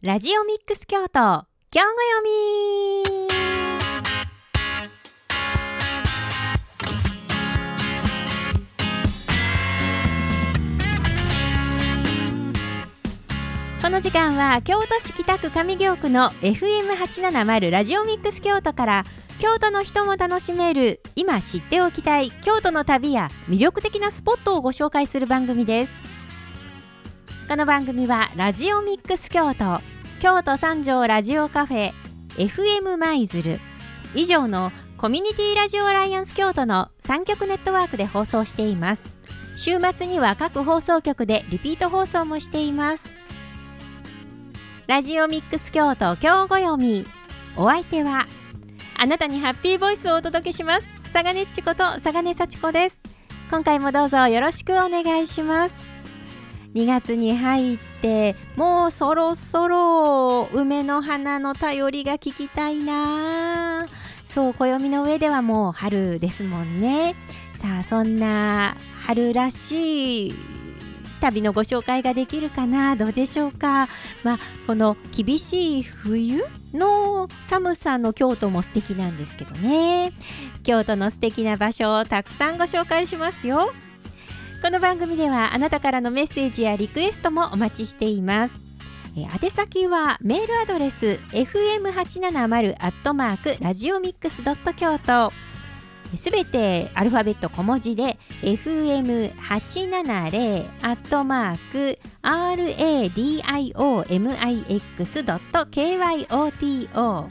ラジオミックス京都今日ご読み。この時間は京都市北区上京区の FM870 ラジオミックス京都から京都の人も楽しめる今知っておきたい京都の旅や魅力的なスポットをご紹介する番組です。この番組はラジオミックス京都京都三条ラジオカフェ FM 舞鶴以上のコミュニティラジオアライアンス京都の3局ネットワークで放送しています週末には各放送局でリピート放送もしていますラジオミックス京都今日ご読みお相手はあなたにハッピーボイスをお届けします佐賀根っちこと佐賀根幸子です今回もどうぞよろしくお願いします2月に入ってもうそろそろ梅の花の便りが聞きたいな。そう暦の上ではもう春ですもんね。さあそんな春らしい旅のご紹介ができるかな？どうでしょうか？まあこの厳しい冬の寒さの京都も素敵なんですけどね。京都の素敵な場所をたくさんご紹介しますよ。この番組ではあなたからのメッセージやリクエストもお待ちしています。え宛先はメールアドレス fm870 アットマークラジオミックスドット京都。すべてアルファベット小文字で FM870 アットマーク radiomix ドット kyoto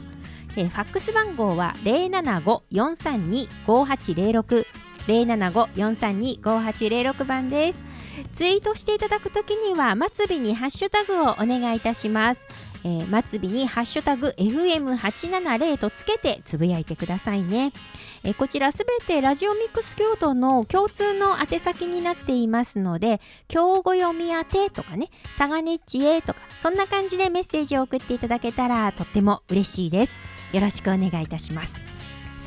ファックス番号は075-432-5806 075-432-5806番です。ツイートしていただくときには末尾にハッシュタグをお願いいたします、えー、末尾にハッシュタグ FM870 とつけてつぶやいてくださいね。えこちらすべてラジオミックス京都の共通の宛先になっていますので今日ご読み宛てとかね佐賀ネッチへとかそんな感じでメッセージを送っていただけたらとっても嬉しいです。よろしくお願いいたします。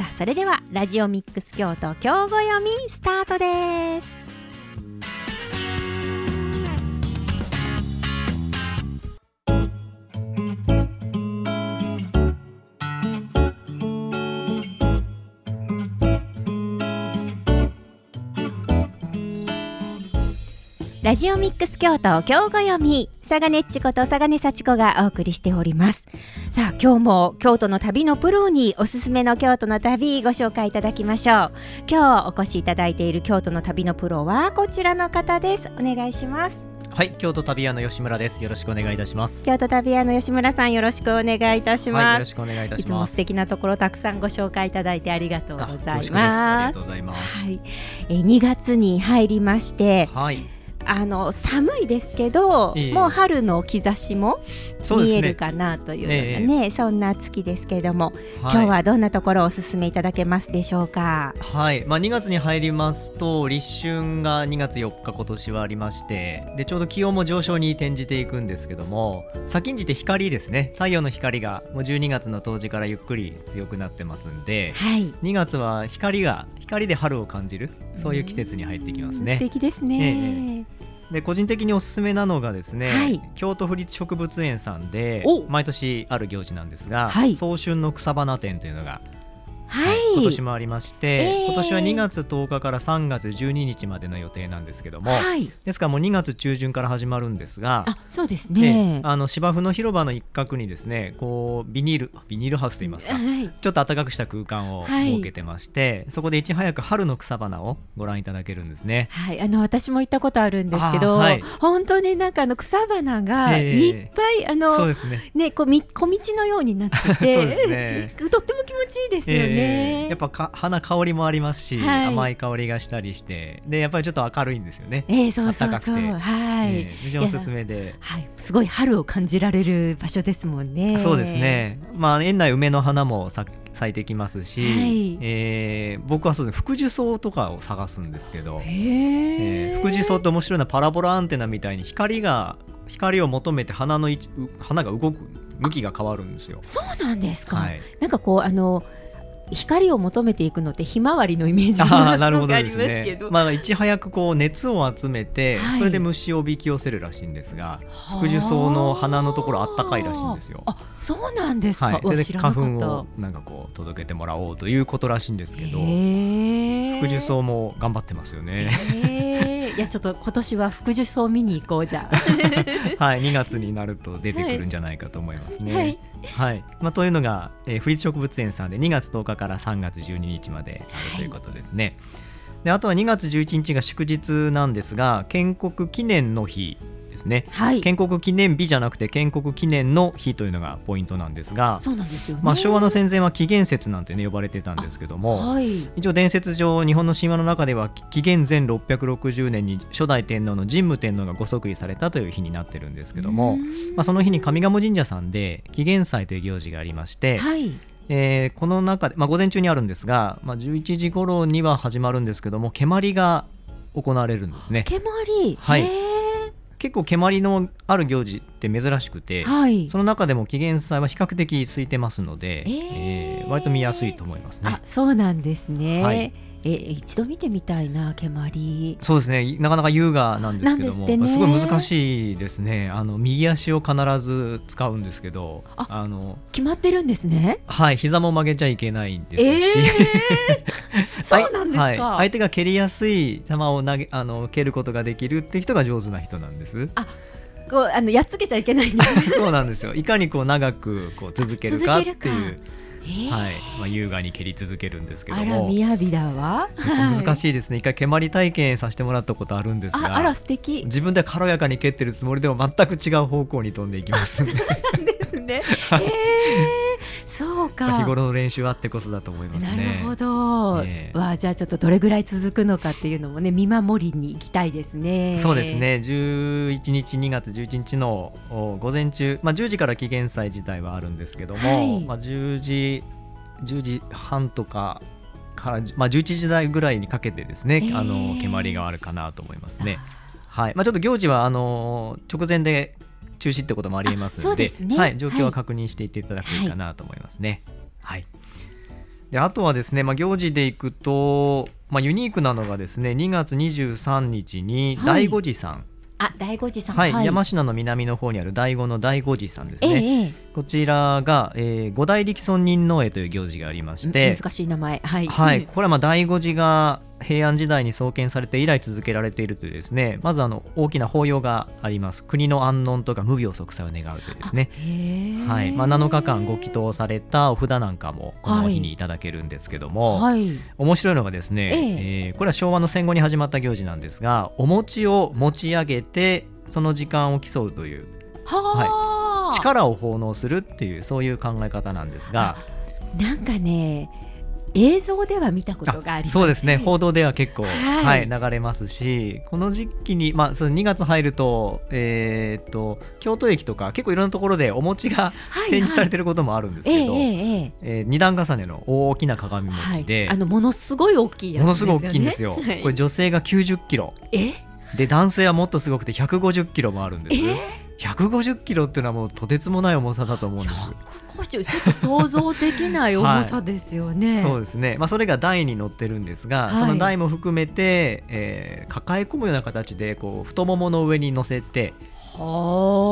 さあそれではラジオミックス京都今日ご読みスタートです。ラジオミックス京都今日ご読み佐賀ねっちこと佐賀根幸子がお送りしておりますさあ今日も京都の旅のプロにおすすめの京都の旅ご紹介いただきましょう今日お越しいただいている京都の旅のプロはこちらの方ですお願いしますはい、京都旅屋の吉村です。よろしくお願いいたします。京都旅屋の吉村さん、よろしくお願いいたします。はい、よろしくお願いいたします。いつも素敵なところたくさんご紹介いただいてありがとうございます。ありがとうございます。はい、え2月に入りまして、はい。あの寒いですけど、えー、もう春の兆しも見えるかなというね、ねえー、そんな月ですけれども、はい、今日はどんなところをお勧めいただけますでしょうか？はい、まあ2月に入りますと立春が2月4日今年はありましてでちょうど気温も上昇に転じていくんですけども先んじて光ですね。太陽の光がもう12月の冬至からゆっくり強くなってますんで、はい、2月は光が光で春を感じるそういう季節に入ってきますね。素敵ですね、えーで個人的におすすめなのがですね、はい、京都府立植物園さんで毎年ある行事なんですが、はい、早春の草花展というのがはい、今年もありまして、えー、今年は2月10日から3月12日までの予定なんですけども、はい、ですからもう2月中旬から始まるんですがあそうですね、あの芝生の広場の一角にですねこうビニールビニールハウスといいますか、はい、ちょっと暖かくした空間を設けてまして、そこでいち早く春の草花をご覧いただけるんですね。はい、あの私も行ったことあるんですけど、本当になんかあの草花がいっぱい、えー、あのそうですね。ねこうみ小道のようになってて ね。とっても気持ちいいですよね。えー、やっぱか花香りもありますし、はい、甘い香りがしたりして。でやっぱりちょっと明るいんですよね。えー、そうそうそう。はい、えー、非常におすすめで、はい、すごい春を感じられる場所ですもんね。そうですね。まあ園内梅の花も咲いてきますし、はい、えー、僕はそうです福寿草とかを探すんですけど、え。ー、福寿草って面白いのはパラボラアンテナみたいに光が光を求めて花の花が動く向きが変わるんですよ。そうなんですか。はい、なんかこうあの光を求めていくのってひまわりのイメージあがーなるほどありますですねけど。まあいち早くこう熱を集めて、はい。それで虫をおびき寄せるらしいんですが福寿草の花のところあったかいらしいんですよ。あ、そうなんですか？はい、それで花粉をなんかこう届けてもらおうということらしいんですけど福寿草も頑張ってますよね。やちょっと今年は福寿草見に行こうじゃあ。はい、2月になると出てくるんじゃないかと思いますね。はいはい、まあ、というのが、えー、フリーツ植物園さんで2月10日から3月12日まであるということですね。であとは2月11日が祝日なんですが建国記念の日ですね。はい。建国記念日じゃなくて建国記念の日というのがポイントなんですが、そうなんですよね。まあ、昭和の戦前は紀元節なんてね呼ばれてたんですけども、はい。一応伝説上日本の神話の中では紀元前660年に初代天皇の神武天皇がご即位されたという日になってるんですけども、まあ、その日に上賀茂神社さんで紀元祭という行事がありまして、はい。えーこの中で、まあ、午前中にあるんですが、まあ、11時頃には始まるんですけども蹴鞠が行われるんですね蹴鞠？はいへ結構蹴鞠のある行事って珍しくてーはい。その中でも紀元祭は比較的空いてますので、えーえー割と見やすいと思いますねあ、そうなんですね。はいえ一度見てみたいな蹴鞠。そうですねなかなか優雅なんですけどもすねすごい難しいですねあの右足を必ず使うんですけどああの決まってるんですね。はい膝も曲げちゃいけないんですし、えー そうなんですか。はい、相手が蹴りやすい球を投げあの蹴ることができるって人が上手な人なんです。こうあのやっつけちゃいけないんですね。そうなんですよ。いかにこう長くこう続けるかっていう、はい、まあ優雅に蹴り続けるんですけどあらも、雅だわ。難い。しいですね。一回蹴鞠体験させてもらったことあるんですあ、あらが、素敵自分で軽やかに蹴ってるつもりでも全く違う方向に飛んでいきます んで、ですね。えー、そうか。日頃の練習あってこそだと思いますなね。るほど。ええわあじゃあちょっとどれぐらい続くのかっていうのもね見守りに行きたいですね。そうです。ね11日2月11日のお午前中、まあ、10時から紀元祭自体はあるんですけども、はいまあ、10時10時半とかから、まあ、11時台ぐらいにかけてですね、えーあの蹴鞠があるかなと思いますね。はいまあ、ちょっと行事はあの直前で中止ってこともありえますのでね。はい、状況ははい確認していっていただくといいかなと思いますね。はい。であとはですね、まあ、行事でいくと、まあ、ユニークなのがですね2月23日にはい。醍醐寺さん、あ大悟寺さん。はい山科の南の方にある醍醐の醍醐寺さんですええね、ええ。こちらが、えー五代力尊任能会という行事がありまして、難しい名前。はい。はい、これはまあ醍醐寺が平安時代に創建されて以来続けられているというですねまずあの大きな法要があります。国の安穏とか無病息災を願うというですね。はい。まあ、7日間ご祈祷されたお札なんかもこの日にいただけるんですけども、はい。面白いのがですね、ええ。ーこれは昭和の戦後に始まった行事なんですがお餅を持ち上げてその時間を競うというはあ。力を奉納するっていうそういう考え方なんですが。なんかね映像では見たことがあります。そうですね。報道では結構、はい。はい流れますしこの時期に、まあ、その2月入ると,、えーっと京都駅とか結構いろんなところでお餅がはい展示されててることもあるんですええけど、えええええー二段重ねの大きな鏡はい。餅で、あのものすごい大きいやつものすごい大きいんですよ。はい。これ女性が90キロ。え？で男性はもっとすごくて150キロもあるんです。え？150キロっていうのはもうとてつもない重さだと思うんです。150ちょっと想像できない重さですよね。そうですね、まあ、それが台に乗ってるんですが、はいその台も含めて、えー抱え込むような形でこう太ももの上に乗せて、はあ。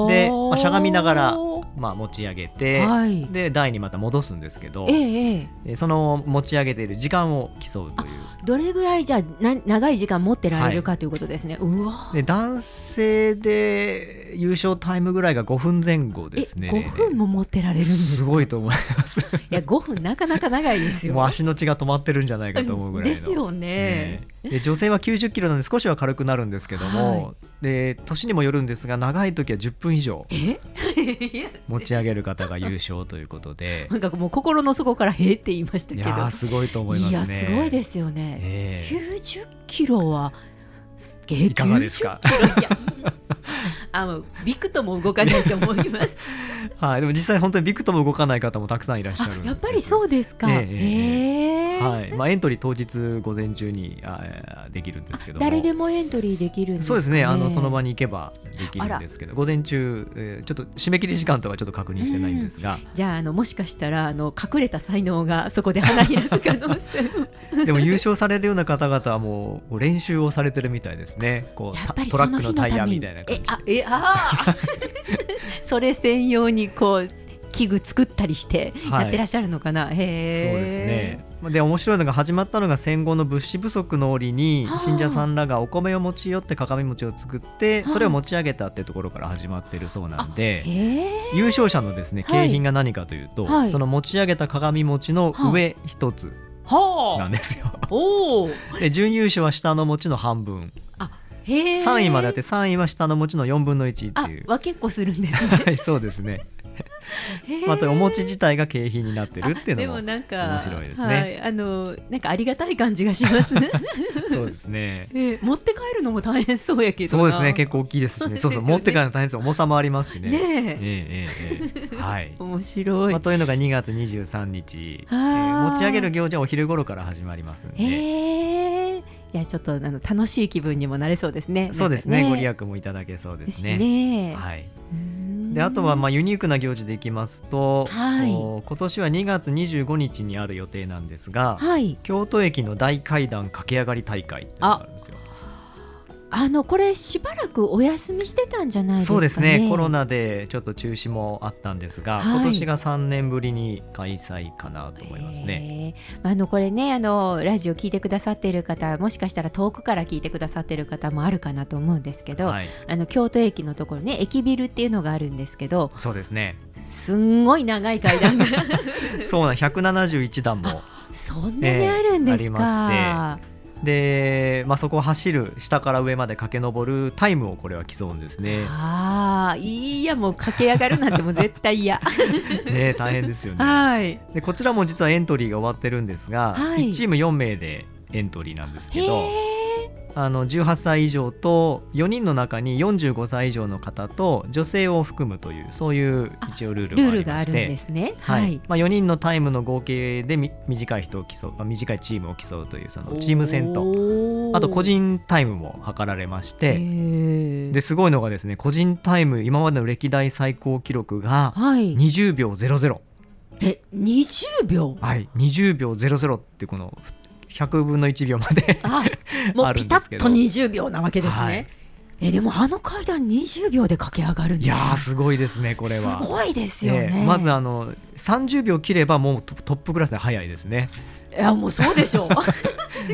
でまあしゃがみながらまあ、持ち上げて、はい。で台にまた戻すんですけど、ええその持ち上げている時間を競うという。どれぐらいじゃあな長い時間持ってられるかということですね。うわ。で男性で優勝タイムぐらいが5分前後え、ですね。5分も持ってられるんですすか。ごいと思います。いや、5分なかなか長いですよ。もう足の血が止まってるんじゃないかと思うぐらいの。ですよね。ねで女性は90キロなんで少しは軽くなるんですけども、はで年にもよるんですが長い時は10分以上 持ち上げる方が優勝ということで。なんかもう心の底から「へえ」って言いましたいけどすごいと思いますね。いやすごいですよね、ええ。90キロはすげえいかがですか？90キロ？いや あのびくとも動かないと思います。はい、でも実際本当にビクとも動かない方もたくさんいらっしゃるやっぱりそうですか。ええへえはい。まあ、エントリー当日午前中にあできるんですけども。誰でもエントリーできるんですか、ね、そうですね。あのその場に行けばできるんですけど。午前中、えー、ちょっと締め切り時間とかちょっと確認してないんですが、うん、じゃああのもしかしたらあの隠れた才能がそこで花開く可能性でも優勝されるような方々はもう練習をされてるみたいですね。こうトラックのタイヤみたいな感じえあえあ それ専用にこう器具作ったりしてやってらっしゃるのかな、はい、へそうですね。で面白いのが始まったのが戦後の物資不足の折に信者さんらがお米を持ち寄って鏡餅を作ってそれを持ち上げたっていうところから始まってるそうなんで優勝者のですね景品が何かというと、はい、その持ち上げた鏡餅の上一つなんですよ。で準優勝は下の餅の半分。3位まであって3位は下の餅の4分の1っていう。分けっこするんです、ね、はいそうですね。またお餅自体が景品になってるっていうのも面白いですね。はい、あのなんかありがたい感じがしますね。そうですね、えー、持って帰るのも大変そうやけどそうですね結構大きいですしね。そうそう、持って帰るの大変です重さもありますしね。ねええー、えー、はい。面白い。まあというのが2月23日、えー、持ち上げる行事はお昼頃から始まりますんで。えーいやちょっとあの楽しい気分にもなれそうですね。そうですね。ねご利益もいただけそうですね。すねはい。であとはまあユニークな行事でいきますと、はい、今年は2月25日にある予定なんですが、はい、京都駅の大階段駆け上がり大会っていうのがあるんですよ。あのこれしばらくお休みしてたんじゃないですか、ね、そうですね。コロナでちょっと中止もあったんですが、はい、今年が3年ぶりに開催かなと思いますね。あのこれねあのラジオ聞いてくださっている方もしかしたら遠くから聞いてくださっている方もあるかなと思うんですけど、はい、あの京都駅のところね駅ビルっていうのがあるんですけどそうですね。すんごい長い階段が。そうな171段も。そんなにあるんですか、えー、ありましてで、まあ、そこを走る下から上まで駆け上るタイムをこれは競うんですね。ああいやもう駆け上がるなんてもう絶対嫌。ね大変ですよね、はい、でこちらも実はエントリーが終わってるんですが、はい、1チーム4名でエントリーなんですけどあの18歳以上と4人の中に45歳以上の方と女性を含むというそういう一応ルールがありましてですね、はい、まあ、4人のタイムの合計で短い人を競う、まあ、短いチームを競うというそのチーム戦とあと個人タイムも測られましてですごいのがですね個人タイム今までの歴代最高記録が20秒00。はい、え20秒？はい20秒00ってこの100分の1秒まであもうピタッと20秒なわけですね。はい。えでもあの階段20秒で駆け上がるんですいやすごいですねこれは。すごいですよね、えー、まずあの30秒切ればもうトップクラスで速いですね。いやもうそうでしょう。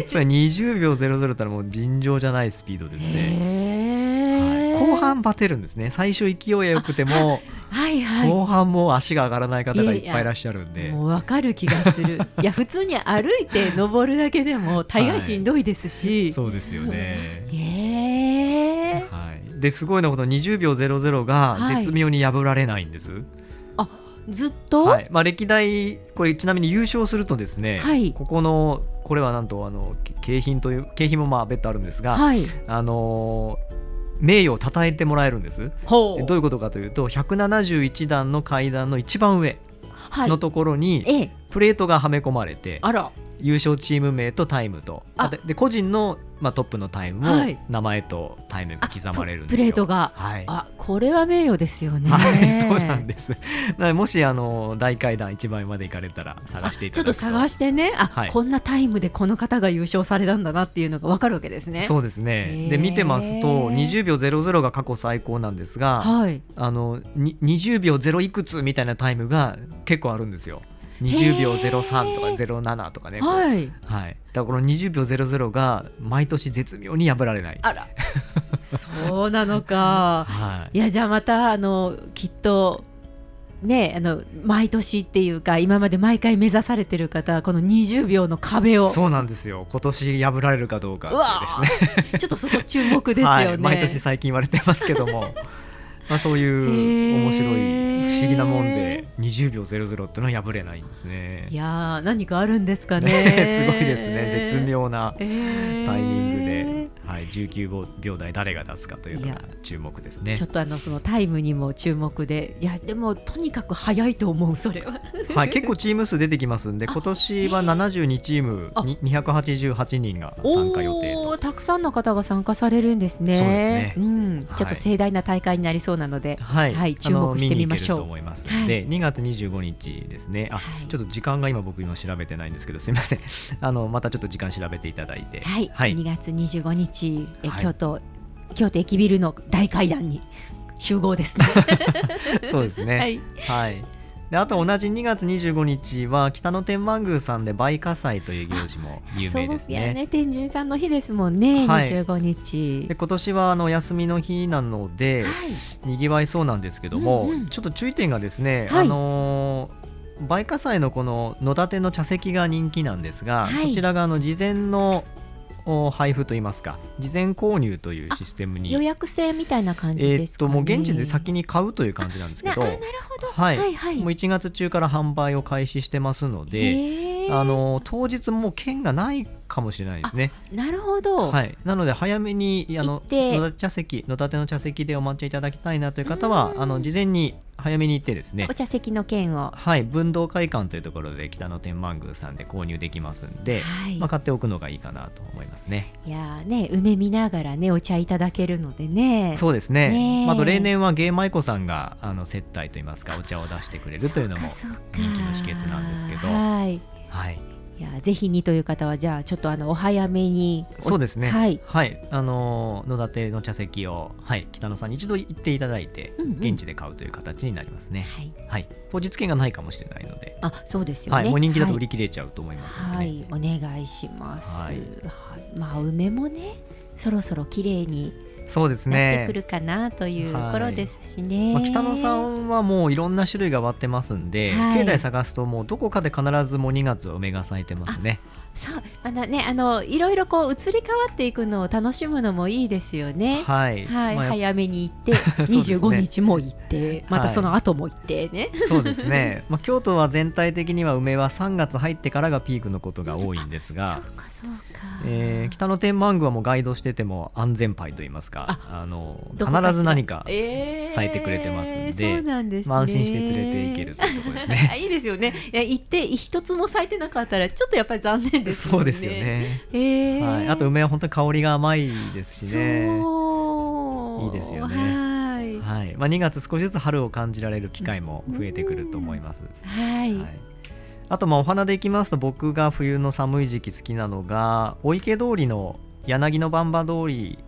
それ20秒00ったらもう尋常じゃないスピードですね、はい、後半バテるんですね。最初勢いよくても はいはい、後半も足が上がらない方がいっぱいいらっしゃるんで。もう分かる気がする。いや普通に歩いて登るだけでも大概しんどいですし、はい、そうですよね。え。ー、はい、ですごいのこの20秒00が絶妙に破られないんです、はい、あずっと、はい。まあ、歴代これちなみに優勝するとですね、はい、ここのこれはなんとあの景品という景品もまあ別途あるんですが、はい、あの名誉を称えてもらえるんです。どういうことかというと171段の階段の一番上のところにプレートがはめ込まれて、優勝チーム名とタイムと。で個人のまあ、トップのタイムも名前とタイムが刻まれるんですよ、プレートが、はい、あこれは名誉ですよね、はい、そうなんです。もしあの大階段一番まで行かれたら探していただくと。ちょっと探してね。あ、はい、こんなタイムでこの方が優勝されたんだなっていうのが分かるわけですね。そうですね。で見てますと20秒00が過去最高なんですが、はい、あの20秒0いくつみたいなタイムが結構あるんですよ20秒03とか07とかねはい、はい、だからこの20秒00が毎年絶妙に破られない。あら。そうなのか、はい、いやじゃあまたあのきっとねあの毎年っていうか今まで毎回目指されてる方この20秒の壁を。そうなんですよ。今年破られるかどうかですね。ちょっとそこ注目ですよね、はい、毎年最近言われてますけどもまあそういう面白い不思議なもんで20秒00っていうのは破れないんですね。いや何かあるんですかね。すごいですね。絶妙なタイミングで、ははい、19秒台誰が出すかというのが注目ですね。ちょっとあのそのタイムにも注目でいやでもとにかく早いと思うそれは。はい結構チーム数出てきますんで今年は72チームに288人が参加予定とたくさんの方が参加されるんですね。そうですね、うん、ちょっと盛大な大会になりそうなので、はい、はい、注目してみましょう。と思いますはい、2月25日ですね。あ、はい、ちょっと時間が今僕今調べてないんですけどすみません。あのまたちょっと時間調べていただいて。はい、はい、2月25日え、京都京都駅ビルの大階段に集合ですね。そうですね。はい、はい。であと同じ2月25日は北野天満宮さんで梅火祭という行事も有名ですね。ね天神さんの日ですもんね、はい、25日。で今年はあの休みの日なので、はい、にぎわいそうなんですけども、うんうん、ちょっと注意点がですね、はい、あのー、梅火祭のこの野立の茶席が人気なんですが、こちらがあの事前の配布といいますか事前購入というシステムに予約制みたいな感じですか、ね、えー、っともう現地で先に買うという感じなんですけどなるほど、はい、はいはい。もう1月中から販売を開始してますのであの当日もう券がないかもしれないですね。なるほど。はい。なので早めにあの野立茶席野立の茶席でお待ちいただきたいなという方はあの事前に早めに行ってですね。お茶席の券を。はい。文道会館というところで北野天満宮さんで購入できますんで、はい、まあ買っておくのがいいかなと思いますね。いやね梅見ながらねお茶いただけるのでね。そうですね。ね、まあ、と例年は芸舞子さんがあの接待といいますかお茶を出してくれるというのも人気の秘訣なんですけど。はい、はいいやぜひにという方はじゃあちょっとあのお早めにそうですね。はい、はい、あの野立の茶席を、はい、北野さんに一度行っていただいて、うんうん、現地で買うという形になりますね、はい、はい、当日券がないかもしれないので。あそうですよね、はい、もう人気だと売り切れちゃうと思いますので、ね、はい、お願いします、はい、まあ梅もねそろそろ綺麗にそうですね。てくるかなというところですしね。まあ、北野さんはもういろんな種類が割ってますんで、はい、境内探すともうどこかで必ずもう2月は梅が咲いてますね。そうあのねあのいろいろこう移り変わっていくのを楽しむのもいいですよね。はい。はい、まあ、早めに行って 25日も行って、またその後も行ってね。そうですね。まあ京都は全体的には梅は3月入ってからがピークのことが多いんですが。そうかそうか。えー、北野天満宮はもうガイドしてても安全牌と言いますかあの必ず何か咲いてくれてますんでえー、んです、ね、まあ、安心して連れて行けるというところですね。いいですよね。いや行って一つも咲いてなかったらちょっとやっぱり残念ですよね。そうですよね、えー、はい、あと梅は本当に香りが甘いですしね。いいですよね。はい。はい。まあ、2月少しずつ春を感じられる機会も増えてくると思います。はい、はいあとまあお花でいきますと僕が冬の寒い時期好きなのがお池通りの柳の番場通り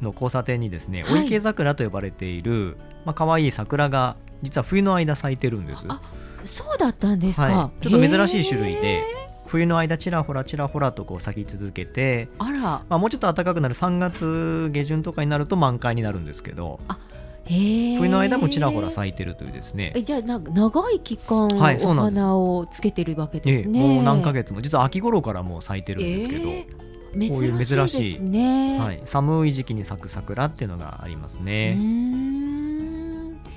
の交差点にですね、はい、お池桜と呼ばれているまあ可愛い桜が実は冬の間咲いてるんです。あそうだったんですか、はい、ちょっと珍しい種類で冬の間ちらほらちらほらとこう咲き続けてあら、まあ、もうちょっと暖かくなる3月下旬とかになると満開になるんですけど。あ冬の間もちらほら咲いてるというですね。えじゃあな長い期間、はい、お花をつけてるわけですね、もう何ヶ月も実は秋頃からもう咲いてるんですけど、えー、こういう珍しい、ね、はい、寒い時期に咲く桜っていうのがありますね。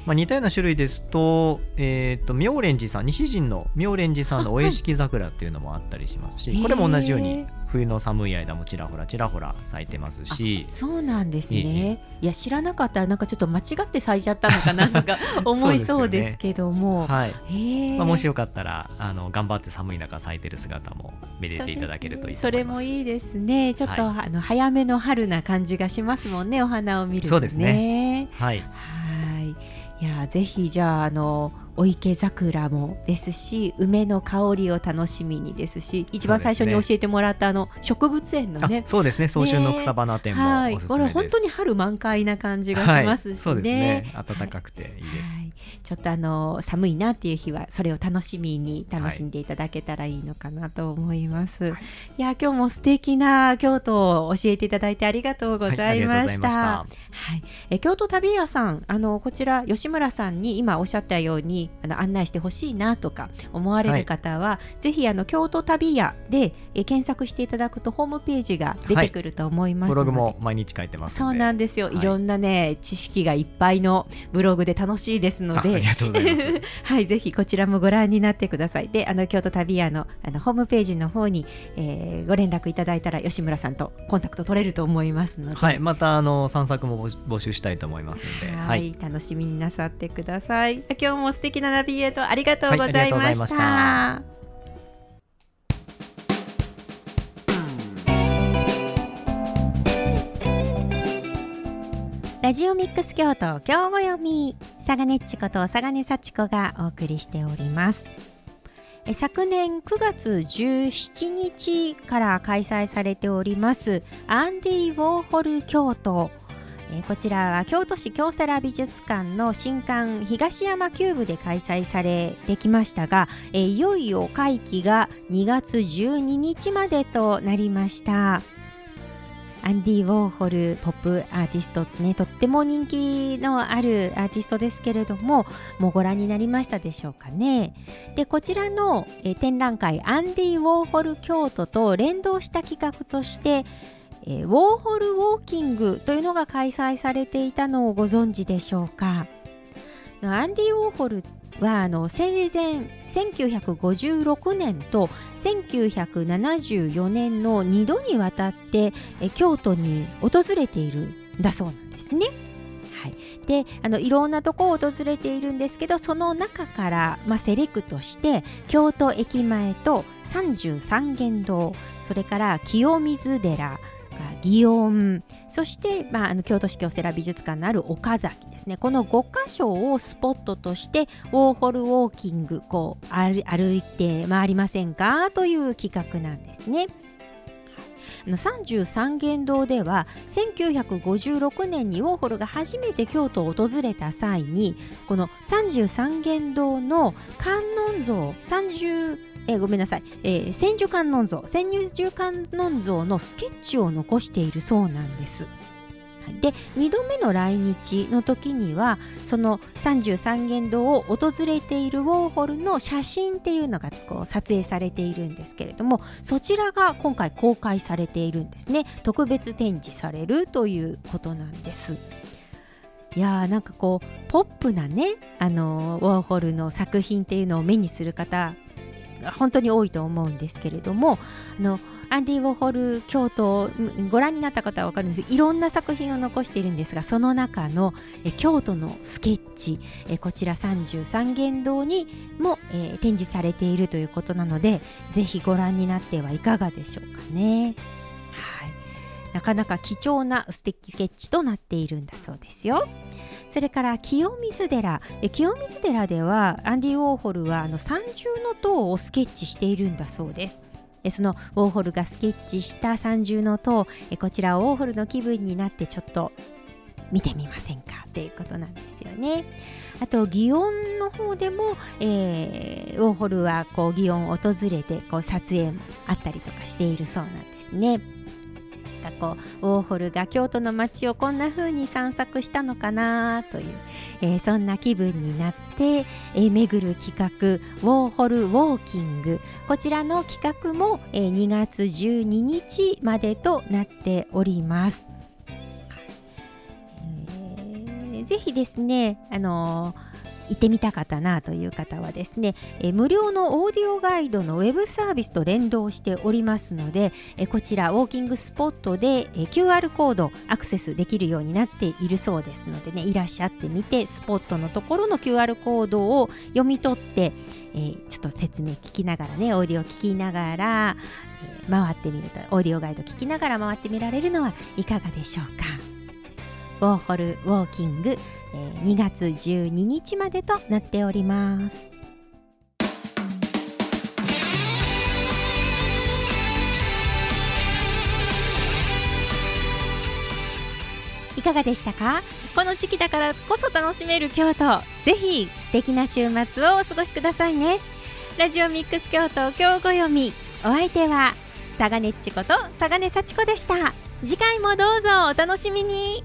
まあ、似たような種類ですと,、えーと、妙蓮寺さん西陣の妙蓮寺さんのお絵式桜っていうのもあったりしますし、はい、これも同じように冬の寒い間もちらほらちらほら咲いてますし。そうなんですね、いや知らなかったらなんかちょっと間違って咲いちゃったのかなとか思いそうですけども、ね、はい。まあ、もしよかったらあの頑張って寒い中咲いてる姿もめでていただけるといいとそれもいいですね。ちょっと、はい、あの早めの春な感じがしますもんねお花を見るとね。そうですね。はいはいいやぜひじゃああのお池桜もですし梅の香りを楽しみにですし一番最初に教えてもらったあの植物園のねそうですね。早春の草花展もはい、これ本当に春満開な感じがしますしね、はい、ね。暖かくていいです、はい、ちょっとあの寒いなっていう日はそれを楽しみに楽しんでいただけたらいいのかなと思います、はい、いや今日も素敵な京都を教えていただいてありがとうございました。はい、え京都旅屋さんあのこちら吉村さんに今おっしゃったようににあの案内してほしいなとか思われる方は、はい、ぜひあの京都旅屋でえ検索していただくとホームページが出てくると思いますので、はい、ブログも毎日書いてますそうなんですよ、はい、いろんなね知識がいっぱいのブログで楽しいですので。はいぜひこちらもご覧になってください。であの京都旅屋のあのホームページの方に、えー、ご連絡いただいたら吉村さんとコンタクト取れると思いますので、はい、またあの散策も募集したいと思いますので、はい、楽しみになさってください。今日も素敵なナビゲートありがとうございました。はい、ラジオミックス京都今日ご読み佐賀ねっちこと佐賀根幸子がお送りしております。昨年9月17日から開催されておりますアンディ・ウォーホル京都えこちらは京都市京セラ美術館の新館東山キューブで開催されてきましたが、えいよいよ会期が2月12日までとなりました。アンディ・ウォーホルポップアーティストねとっても人気のあるアーティストですけれどももうご覧になりましたでしょうかね。でこちらの、え展覧会アンディ・ウォーホル京都と連動した企画としてえー、ウォーホルウォーキングというのが開催されていたのをご存知でしょうか？アンディ・ウォーホルはあの生前1956年と1974年の2度にわたって京都に訪れているんだそうなんですね。はい、であのいろんなとこを訪れているんですけどその中から、まあ、セレクトして京都駅前と三十三間堂それから清水寺祇園そして、まあ、あの京都市京セラ美術館のある岡崎ですねこの5箇所をスポットとしてウォーホルウォーキングこう歩いて回りませんか？という企画なんですね。33元堂では1956年にウォーホルが初めて京都を訪れた際にこの33元堂の観音像30えー、ごめんなさい、えー、千住観音像千住観音像のスケッチを残しているそうなんです。で2度目の来日の時にはその33間堂を訪れているウォーホルの写真っていうのがこう撮影されているんですけれどもそちらが今回公開されているんですね特別展示されるということなんです。いやーなんかこうポップなねあのウォーホルの作品っていうのを目にする方本当に多いと思うんですけれどもあのアンディ・ウォーホル京都ご覧になった方は分かるんですいろんな作品を残しているんですがその中のえ京都のスケッチえこちら33間堂にも、えー、展示されているということなのでぜひご覧になってはいかがでしょうかね。はいなかなか貴重なステッキスケッチとなっているんだそうですよ。それから清水寺清水寺ではアンディ・ウォーホルはあの三重の塔をスケッチしているんだそうですそのウォーホルがスケッチした三重の塔こちらウォーホルの気分になってちょっと見てみませんか？っていうことなんですよね。あと祇園の方でも、えー、ウォーホルはこう祇園を訪れてこう撮影もあったりとかしているそうなんですね。かこうウォーホルが京都の街をこんな風に散策したのかなという、えー、そんな気分になって、えー、巡る企画ウォーホルウォーキングこちらの企画も、えー、2月12日までとなっております。えー、ぜひですね、あのー行ってみたかったなという方はですね、え無料のオーディオガイドのウェブサービスと連動しておりますので、えこちらウォーキングスポットで、え QR コードアクセスできるようになっているそうですのでねいらっしゃってみてスポットのところの QR コードを読み取って、えー、ちょっと説明聞きながらねオーディオ聞きながら、えー、回ってみるとオーディオガイド聞きながら回ってみられるのはいかがでしょうか。ウォーホルウォーキングえ2月12日までとなっております。いかがでしたか？この時期だからこそ楽しめる京都。ぜひ素敵な週末をお過ごしくださいね。ラジオミックス京都今日ご読み。お相手は佐賀根っちこと佐賀根幸子でした。次回もどうぞお楽しみに。